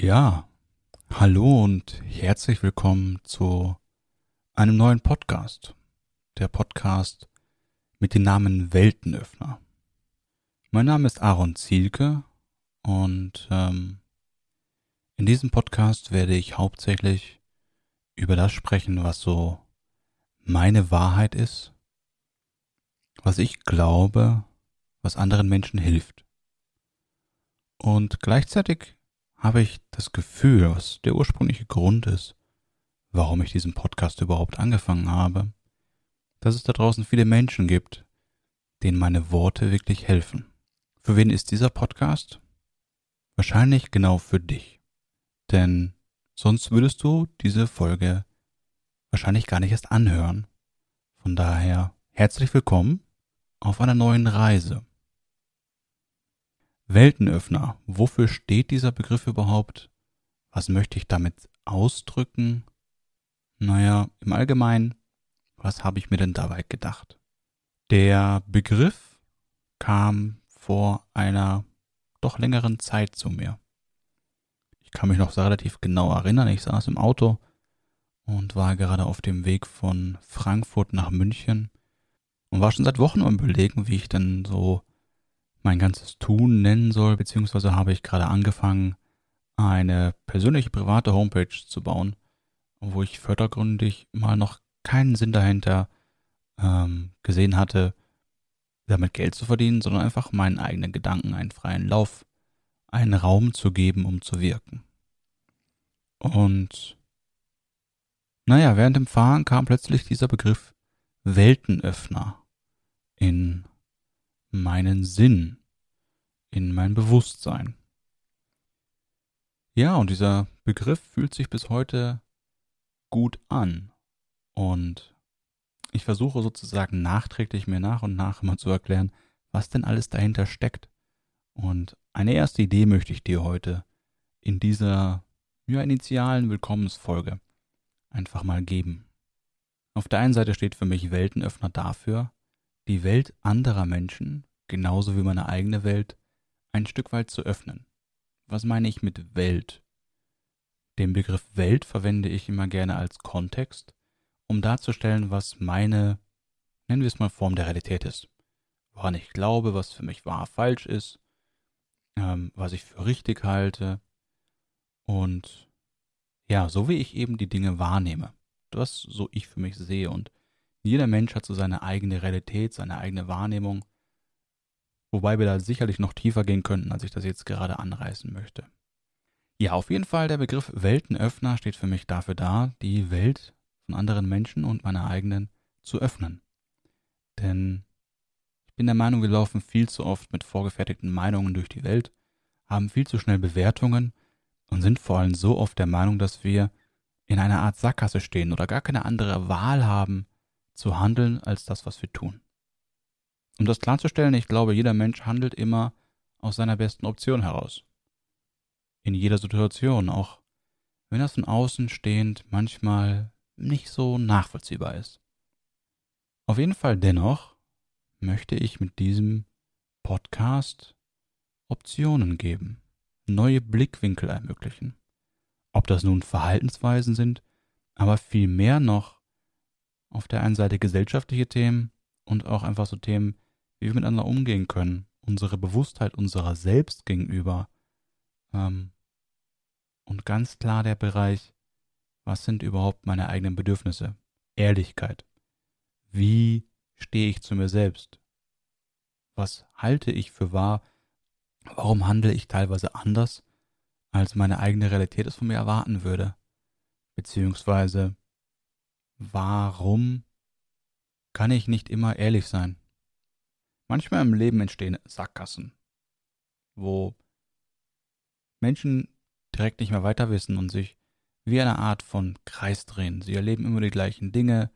Ja, hallo und herzlich willkommen zu einem neuen Podcast. Der Podcast mit dem Namen Weltenöffner. Mein Name ist Aaron Zielke und ähm, in diesem Podcast werde ich hauptsächlich über das sprechen, was so meine Wahrheit ist, was ich glaube, was anderen Menschen hilft. Und gleichzeitig habe ich das Gefühl, was der ursprüngliche Grund ist, warum ich diesen Podcast überhaupt angefangen habe, dass es da draußen viele Menschen gibt, denen meine Worte wirklich helfen. Für wen ist dieser Podcast? Wahrscheinlich genau für dich. Denn sonst würdest du diese Folge wahrscheinlich gar nicht erst anhören. Von daher herzlich willkommen auf einer neuen Reise. Weltenöffner. Wofür steht dieser Begriff überhaupt? Was möchte ich damit ausdrücken? Naja, im Allgemeinen, was habe ich mir denn dabei gedacht? Der Begriff kam vor einer doch längeren Zeit zu mir. Ich kann mich noch relativ genau erinnern, ich saß im Auto und war gerade auf dem Weg von Frankfurt nach München und war schon seit Wochen am überlegen, wie ich denn so mein ganzes Tun nennen soll, beziehungsweise habe ich gerade angefangen, eine persönliche private Homepage zu bauen, wo ich fördergründig mal noch keinen Sinn dahinter ähm, gesehen hatte, damit Geld zu verdienen, sondern einfach meinen eigenen Gedanken einen freien Lauf, einen Raum zu geben, um zu wirken. Und naja, während dem Fahren kam plötzlich dieser Begriff Weltenöffner in meinen Sinn, in mein Bewusstsein. Ja, und dieser Begriff fühlt sich bis heute gut an. Und ich versuche sozusagen nachträglich mir nach und nach immer zu erklären, was denn alles dahinter steckt. Und eine erste Idee möchte ich dir heute in dieser ja, initialen Willkommensfolge einfach mal geben. Auf der einen Seite steht für mich Weltenöffner dafür, die Welt anderer Menschen, genauso wie meine eigene Welt, ein Stück weit zu öffnen. Was meine ich mit Welt? Den Begriff Welt verwende ich immer gerne als Kontext, um darzustellen, was meine, nennen wir es mal, Form der Realität ist. Woran ich glaube, was für mich wahr, falsch ist, ähm, was ich für richtig halte und ja, so wie ich eben die Dinge wahrnehme. Das so ich für mich sehe und jeder Mensch hat so seine eigene Realität, seine eigene Wahrnehmung, wobei wir da sicherlich noch tiefer gehen könnten, als ich das jetzt gerade anreißen möchte. Ja, auf jeden Fall der Begriff Weltenöffner steht für mich dafür da, die Welt von anderen Menschen und meiner eigenen zu öffnen. Denn ich bin der Meinung, wir laufen viel zu oft mit vorgefertigten Meinungen durch die Welt, haben viel zu schnell Bewertungen und sind vor allem so oft der Meinung, dass wir in einer Art Sackgasse stehen oder gar keine andere Wahl haben, zu handeln als das, was wir tun. Um das klarzustellen, ich glaube, jeder Mensch handelt immer aus seiner besten Option heraus. In jeder Situation, auch wenn das von außen stehend manchmal nicht so nachvollziehbar ist. Auf jeden Fall dennoch möchte ich mit diesem Podcast Optionen geben, neue Blickwinkel ermöglichen. Ob das nun Verhaltensweisen sind, aber vielmehr noch auf der einen Seite gesellschaftliche Themen und auch einfach so Themen, wie wir miteinander umgehen können, unsere Bewusstheit unserer selbst gegenüber. Ähm, und ganz klar der Bereich, was sind überhaupt meine eigenen Bedürfnisse? Ehrlichkeit. Wie stehe ich zu mir selbst? Was halte ich für wahr? Warum handle ich teilweise anders, als meine eigene Realität es von mir erwarten würde? Beziehungsweise, Warum kann ich nicht immer ehrlich sein? Manchmal im Leben entstehen Sackgassen, wo Menschen direkt nicht mehr weiter wissen und sich wie eine Art von Kreis drehen. Sie erleben immer die gleichen Dinge,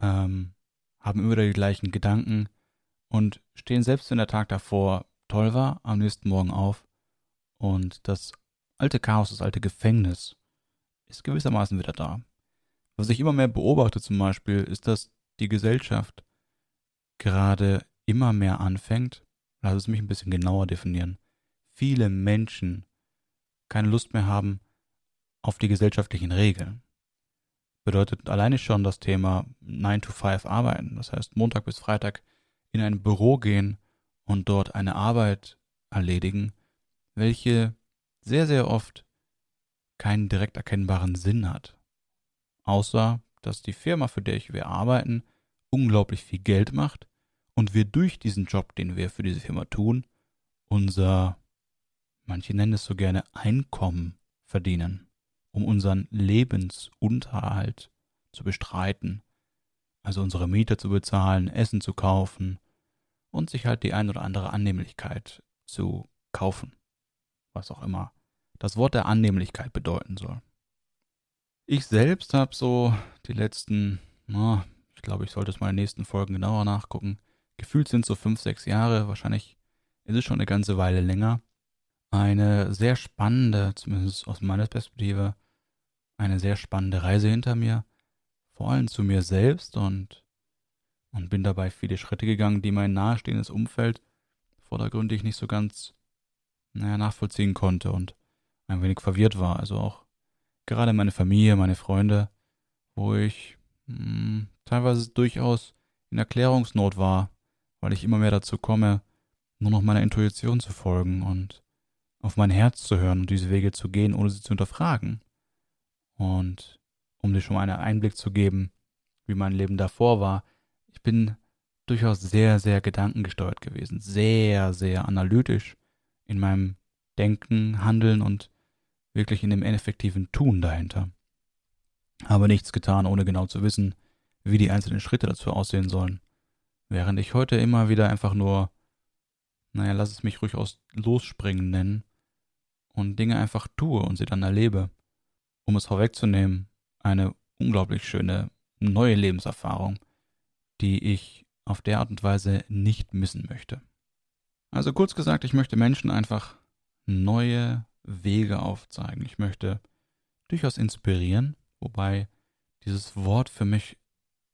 ähm, haben immer die gleichen Gedanken und stehen selbst, wenn der Tag davor toll war, am nächsten Morgen auf und das alte Chaos, das alte Gefängnis ist gewissermaßen wieder da. Was ich immer mehr beobachte zum Beispiel, ist, dass die Gesellschaft gerade immer mehr anfängt, lass es mich ein bisschen genauer definieren, viele Menschen keine Lust mehr haben auf die gesellschaftlichen Regeln. Bedeutet alleine schon das Thema 9 to 5 arbeiten, das heißt Montag bis Freitag in ein Büro gehen und dort eine Arbeit erledigen, welche sehr, sehr oft keinen direkt erkennbaren Sinn hat. Außer, dass die Firma, für die wir arbeiten, unglaublich viel Geld macht und wir durch diesen Job, den wir für diese Firma tun, unser, manche nennen es so gerne, Einkommen verdienen, um unseren Lebensunterhalt zu bestreiten, also unsere Miete zu bezahlen, Essen zu kaufen und sich halt die ein oder andere Annehmlichkeit zu kaufen, was auch immer das Wort der Annehmlichkeit bedeuten soll. Ich selbst habe so die letzten, na, ich glaube, ich sollte es mal in den nächsten Folgen genauer nachgucken. Gefühlt sind so fünf, sechs Jahre, wahrscheinlich ist es schon eine ganze Weile länger. Eine sehr spannende, zumindest aus meiner Perspektive, eine sehr spannende Reise hinter mir. Vor allem zu mir selbst und, und bin dabei viele Schritte gegangen, die mein nahestehendes Umfeld vordergründig nicht so ganz, naja, nachvollziehen konnte und ein wenig verwirrt war. Also auch gerade meine Familie, meine Freunde, wo ich mh, hm, teilweise durchaus in Erklärungsnot war, weil ich immer mehr dazu komme, nur noch meiner Intuition zu folgen und auf mein Herz zu hören und diese Wege zu gehen, ohne sie zu hinterfragen. Und um dir schon mal einen Einblick zu geben, wie mein Leben davor war, ich bin durchaus sehr, sehr gedankengesteuert gewesen, sehr, sehr analytisch in meinem Denken, Handeln und wirklich in dem ineffektiven Tun dahinter. Habe nichts getan, ohne genau zu wissen, wie die einzelnen Schritte dazu aussehen sollen. Während ich heute immer wieder einfach nur, naja, lass es mich ruhig aus losspringen nennen und Dinge einfach tue und sie dann erlebe. Um es vorwegzunehmen, eine unglaublich schöne neue Lebenserfahrung, die ich auf der Art und Weise nicht missen möchte. Also kurz gesagt, ich möchte Menschen einfach neue Wege aufzeigen. Ich möchte durchaus inspirieren, wobei dieses Wort für mich,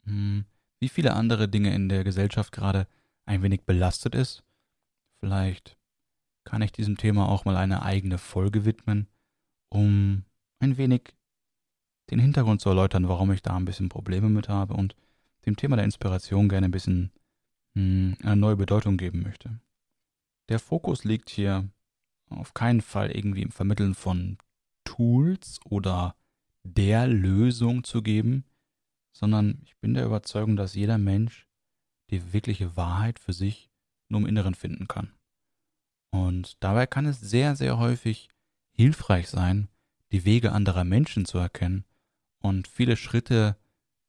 hm, wie viele andere Dinge in der Gesellschaft gerade, ein wenig belastet ist. Vielleicht kann ich diesem Thema auch mal eine eigene Folge widmen, um ein wenig den Hintergrund zu erläutern, warum ich da ein bisschen Probleme mit habe und dem Thema der Inspiration gerne ein bisschen hm, eine neue Bedeutung geben möchte. Der Fokus liegt hier auf keinen Fall irgendwie im Vermitteln von Tools oder der Lösung zu geben, sondern ich bin der Überzeugung, dass jeder Mensch die wirkliche Wahrheit für sich nur im Inneren finden kann. Und dabei kann es sehr, sehr häufig hilfreich sein, die Wege anderer Menschen zu erkennen und viele Schritte,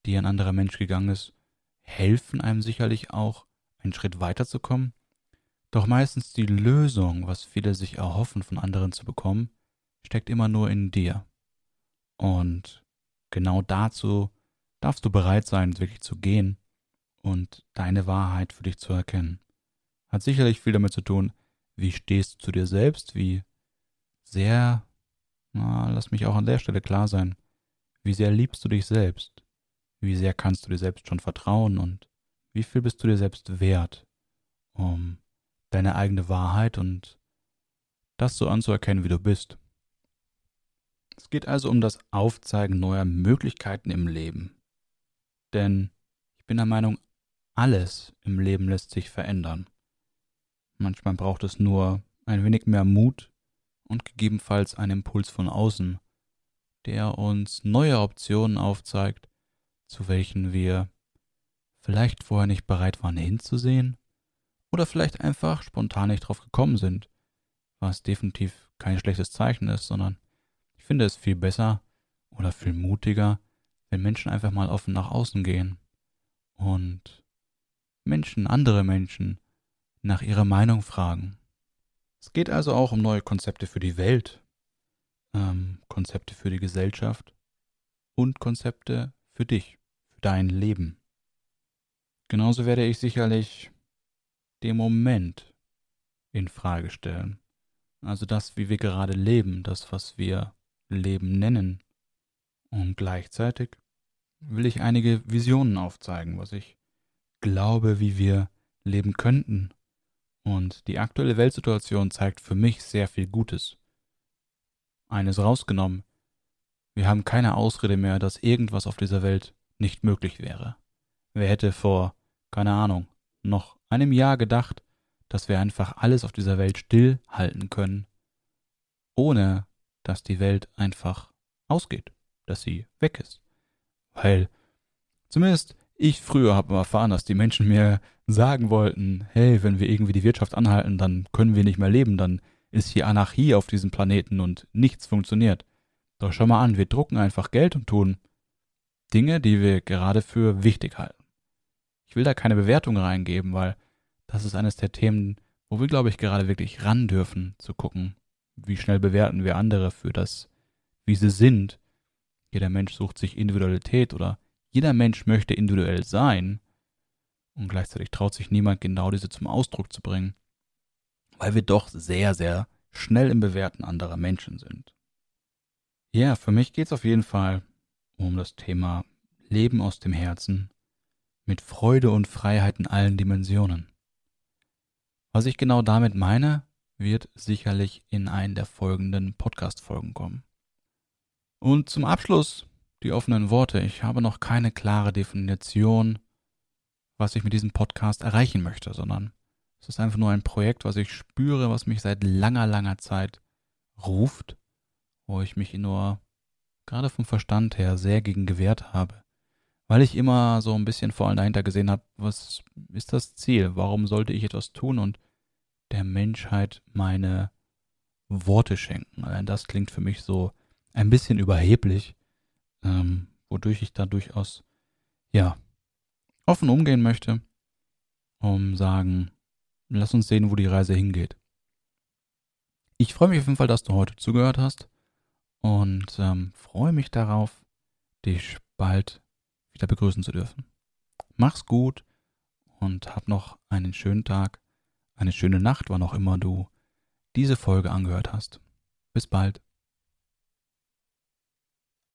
die ein anderer Mensch gegangen ist, helfen einem sicherlich auch, einen Schritt weiterzukommen doch meistens die Lösung, was viele sich erhoffen von anderen zu bekommen, steckt immer nur in dir. Und genau dazu darfst du bereit sein, wirklich zu gehen und deine Wahrheit für dich zu erkennen. Hat sicherlich viel damit zu tun, wie stehst du zu dir selbst, wie sehr, na, lass mich auch an der Stelle klar sein, wie sehr liebst du dich selbst, wie sehr kannst du dir selbst schon vertrauen und wie viel bist du dir selbst wert, um deine eigene Wahrheit und das so anzuerkennen, wie du bist. Es geht also um das Aufzeigen neuer Möglichkeiten im Leben. Denn ich bin der Meinung, alles im Leben lässt sich verändern. Manchmal braucht es nur ein wenig mehr Mut und gegebenenfalls einen Impuls von außen, der uns neue Optionen aufzeigt, zu welchen wir vielleicht vorher nicht bereit waren hinzusehen oder vielleicht einfach spontan nicht drauf gekommen sind, was definitiv kein schlechtes Zeichen ist, sondern ich finde es viel besser oder viel mutiger, wenn Menschen einfach mal offen nach außen gehen und Menschen, andere Menschen, nach ihrer Meinung fragen. Es geht also auch um neue Konzepte für die Welt, ähm, Konzepte für die Gesellschaft und Konzepte für dich, für dein Leben. Genauso werde ich sicherlich den Moment in Frage stellen. Also das, wie wir gerade leben, das, was wir Leben nennen. Und gleichzeitig will ich einige Visionen aufzeigen, was ich glaube, wie wir leben könnten. Und die aktuelle Weltsituation zeigt für mich sehr viel Gutes. eines rausgenommen. Wir haben keine Ausrede mehr, dass irgendwas auf dieser Welt nicht möglich wäre. Wer hätte vor, keine Ahnung, noch einem Jahr gedacht, dass wir einfach alles auf dieser Welt stillhalten können, ohne dass die Welt einfach ausgeht, dass sie weg ist. Weil zumindest ich früher habe erfahren, dass die Menschen mir sagen wollten, hey, wenn wir irgendwie die Wirtschaft anhalten, dann können wir nicht mehr leben, dann ist hier Anarchie auf diesem Planeten und nichts funktioniert. Doch schau mal an, wir drucken einfach Geld und tun Dinge, die wir gerade für wichtig halten. Ich will da keine Bewertung reingeben, weil das ist eines der Themen, wo wir, glaube ich, gerade wirklich ran dürfen, zu gucken, wie schnell bewerten wir andere für das, wie sie sind. Jeder Mensch sucht sich Individualität oder jeder Mensch möchte individuell sein und gleichzeitig traut sich niemand genau diese zum Ausdruck zu bringen weil wir doch sehr, sehr schnell im Bewerten anderer Menschen sind. Ja, für mich geht es auf jeden Fall um das Thema Leben aus dem Herzen mit Freude und Freiheit in allen Dimensionen. Was ich genau damit meine, wird sicherlich in einen der folgenden Podcast-Folgen kommen. Und zum Abschluss die offenen Worte. Ich habe noch keine klare Definition, was ich mit diesem Podcast erreichen möchte, sondern es ist einfach nur ein Projekt, was ich spüre, was mich seit langer, langer Zeit ruft, wo ich mich nur gerade vom Verstand her sehr gegen gewehrt habe. Weil ich immer so ein bisschen vor allem dahinter gesehen habe, was ist das Ziel? Warum sollte ich etwas tun und der Menschheit meine Worte schenken? Allein das klingt für mich so ein bisschen überheblich, ähm, wodurch ich da durchaus, ja, offen umgehen möchte, um sagen, Lass uns sehen, wo die Reise hingeht. Ich freue mich auf jeden Fall, dass du heute zugehört hast und ähm, freue mich darauf, dich bald wieder begrüßen zu dürfen. Mach's gut und hab noch einen schönen Tag, eine schöne Nacht, wann auch immer du diese Folge angehört hast. Bis bald.